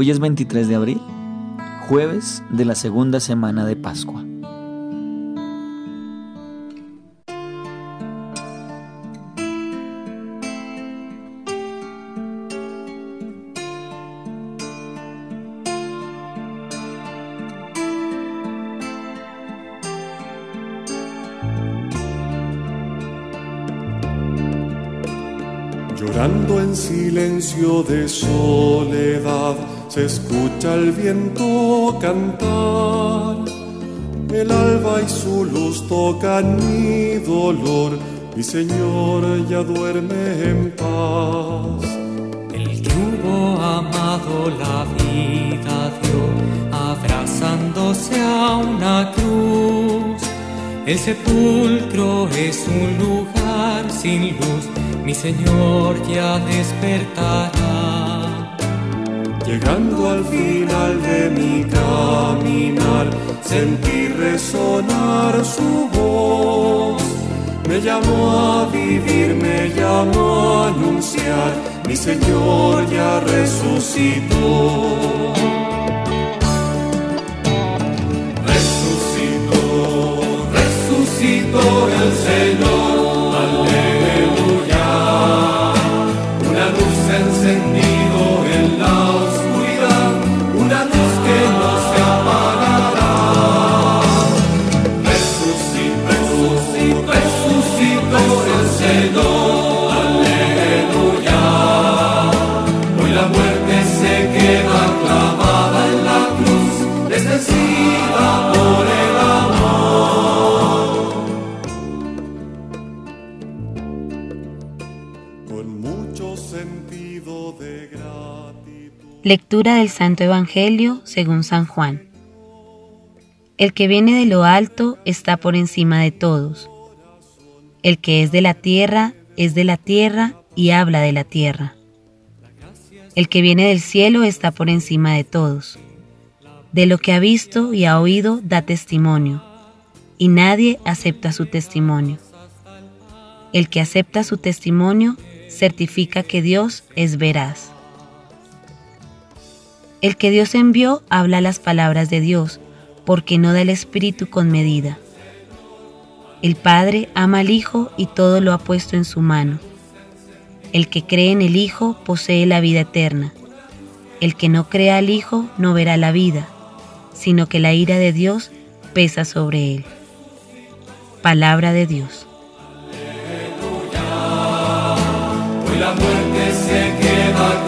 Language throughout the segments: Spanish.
Hoy es 23 de abril, jueves de la segunda semana de Pascua. Llorando en silencio de soledad, se escucha el viento cantar. El alba y su luz tocan mi dolor, mi Señor ya duerme en paz. El que amado la vida dio, abrazándose a una cruz. El sepulcro es un lugar sin luz mi Señor ya despertará. Llegando al final de mi caminar, sentí resonar su voz. Me llamó a vivir, me llamó a anunciar, mi Señor ya resucitó. Resucitó, resucitó el Señor. Lectura del Santo Evangelio según San Juan. El que viene de lo alto está por encima de todos. El que es de la tierra es de la tierra y habla de la tierra. El que viene del cielo está por encima de todos. De lo que ha visto y ha oído da testimonio, y nadie acepta su testimonio. El que acepta su testimonio certifica que Dios es veraz. El que Dios envió habla las palabras de Dios, porque no da el Espíritu con medida. El Padre ama al Hijo y todo lo ha puesto en su mano. El que cree en el Hijo posee la vida eterna. El que no cree al Hijo no verá la vida, sino que la ira de Dios pesa sobre él. Palabra de Dios. la muerte se queda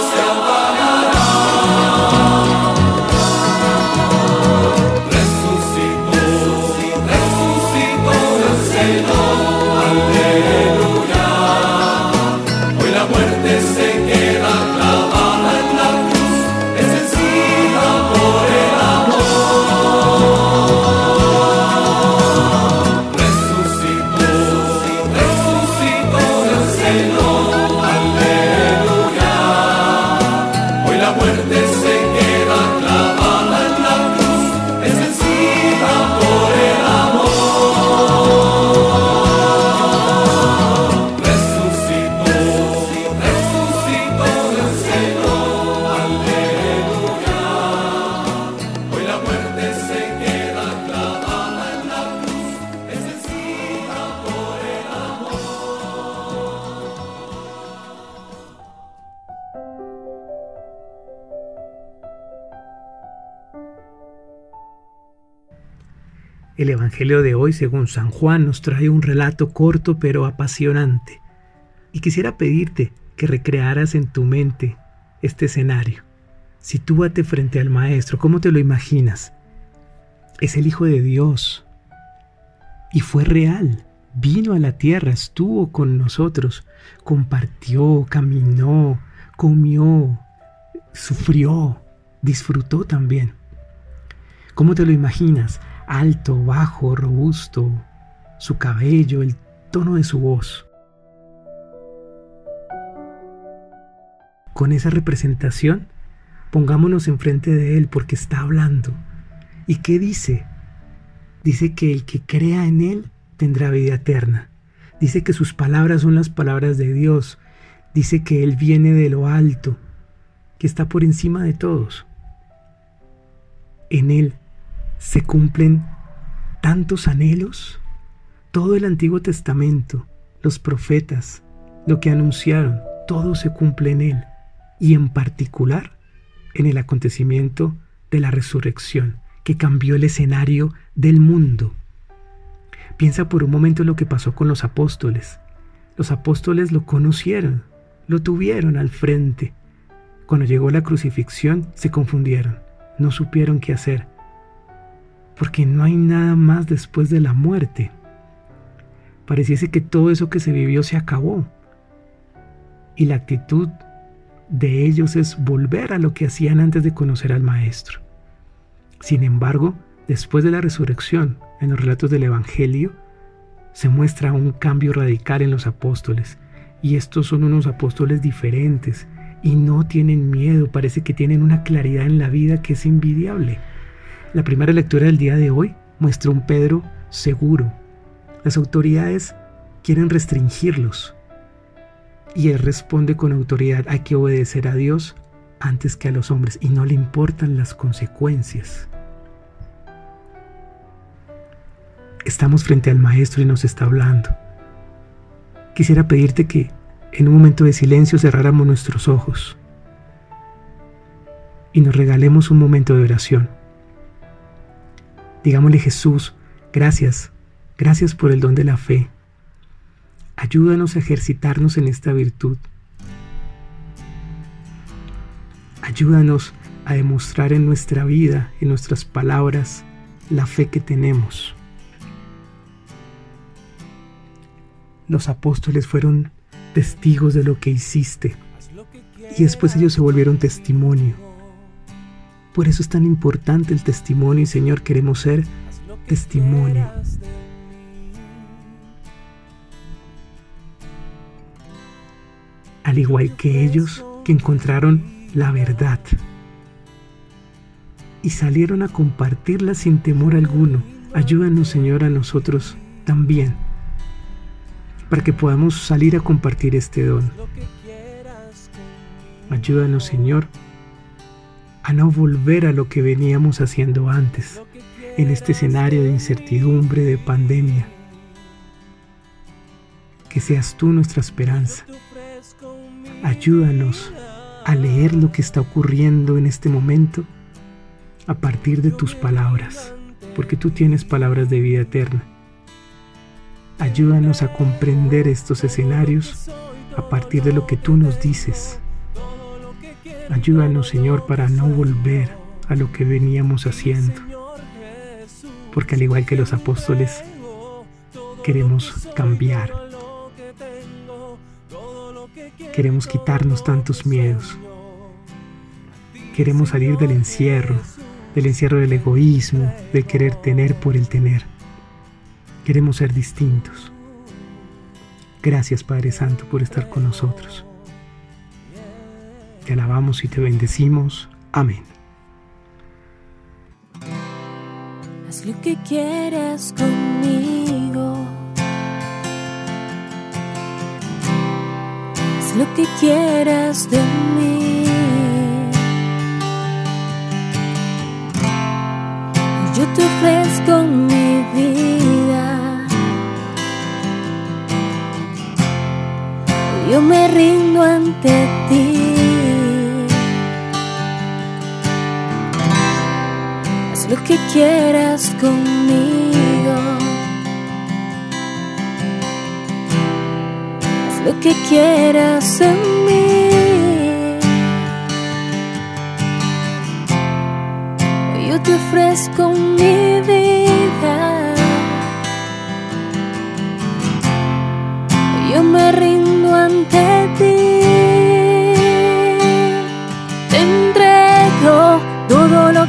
El Evangelio de hoy, según San Juan, nos trae un relato corto pero apasionante. Y quisiera pedirte que recrearas en tu mente este escenario. Sitúate frente al Maestro, ¿cómo te lo imaginas? Es el Hijo de Dios. Y fue real. Vino a la tierra, estuvo con nosotros, compartió, caminó, comió, sufrió, disfrutó también. ¿Cómo te lo imaginas? alto, bajo, robusto, su cabello, el tono de su voz. Con esa representación, pongámonos enfrente de Él porque está hablando. ¿Y qué dice? Dice que el que crea en Él tendrá vida eterna. Dice que sus palabras son las palabras de Dios. Dice que Él viene de lo alto, que está por encima de todos. En Él se cumplen tantos anhelos. Todo el Antiguo Testamento, los profetas, lo que anunciaron, todo se cumple en Él. Y en particular en el acontecimiento de la resurrección, que cambió el escenario del mundo. Piensa por un momento lo que pasó con los apóstoles. Los apóstoles lo conocieron, lo tuvieron al frente. Cuando llegó la crucifixión se confundieron, no supieron qué hacer, porque no hay nada más después de la muerte. Pareciese que todo eso que se vivió se acabó. Y la actitud de ellos es volver a lo que hacían antes de conocer al Maestro. Sin embargo, después de la resurrección, en los relatos del Evangelio, se muestra un cambio radical en los apóstoles. Y estos son unos apóstoles diferentes y no tienen miedo, parece que tienen una claridad en la vida que es envidiable. La primera lectura del día de hoy muestra un Pedro seguro. Las autoridades quieren restringirlos, y él responde con autoridad, hay que obedecer a Dios antes que a los hombres y no le importan las consecuencias. Estamos frente al Maestro y nos está hablando. Quisiera pedirte que en un momento de silencio cerráramos nuestros ojos y nos regalemos un momento de oración. Digámosle Jesús, gracias, gracias por el don de la fe, Ayúdanos a ejercitarnos en esta virtud. Ayúdanos a demostrar en nuestra vida, en nuestras palabras, la fe que tenemos. Los apóstoles fueron testigos de lo que hiciste y después ellos se volvieron testimonio. Por eso es tan importante el testimonio y Señor, queremos ser testimonio al igual que ellos que encontraron la verdad y salieron a compartirla sin temor alguno. Ayúdanos, Señor, a nosotros también, para que podamos salir a compartir este don. Ayúdanos, Señor, a no volver a lo que veníamos haciendo antes, en este escenario de incertidumbre, de pandemia. Que seas tú nuestra esperanza Ayúdanos a leer lo que está ocurriendo en este momento a partir de tus palabras, porque tú tienes palabras de vida eterna. Ayúdanos a comprender estos escenarios a partir de lo que tú nos dices. Ayúdanos, Señor, para no volver a lo que veníamos haciendo. Porque al igual que los apóstoles, queremos cambiar Queremos quitarnos tantos miedos. Queremos salir del encierro, del encierro del egoísmo, del querer tener por el tener. Queremos ser distintos. Gracias Padre Santo por estar con nosotros. Te alabamos y te bendecimos. Amén. Haz lo que quieras conmigo lo que quieras de mí. Yo te ofrezco mi vida. Yo me rindo ante ti. Lo que quieras conmigo. lo que quieras en mí. Yo te ofrezco mi vida.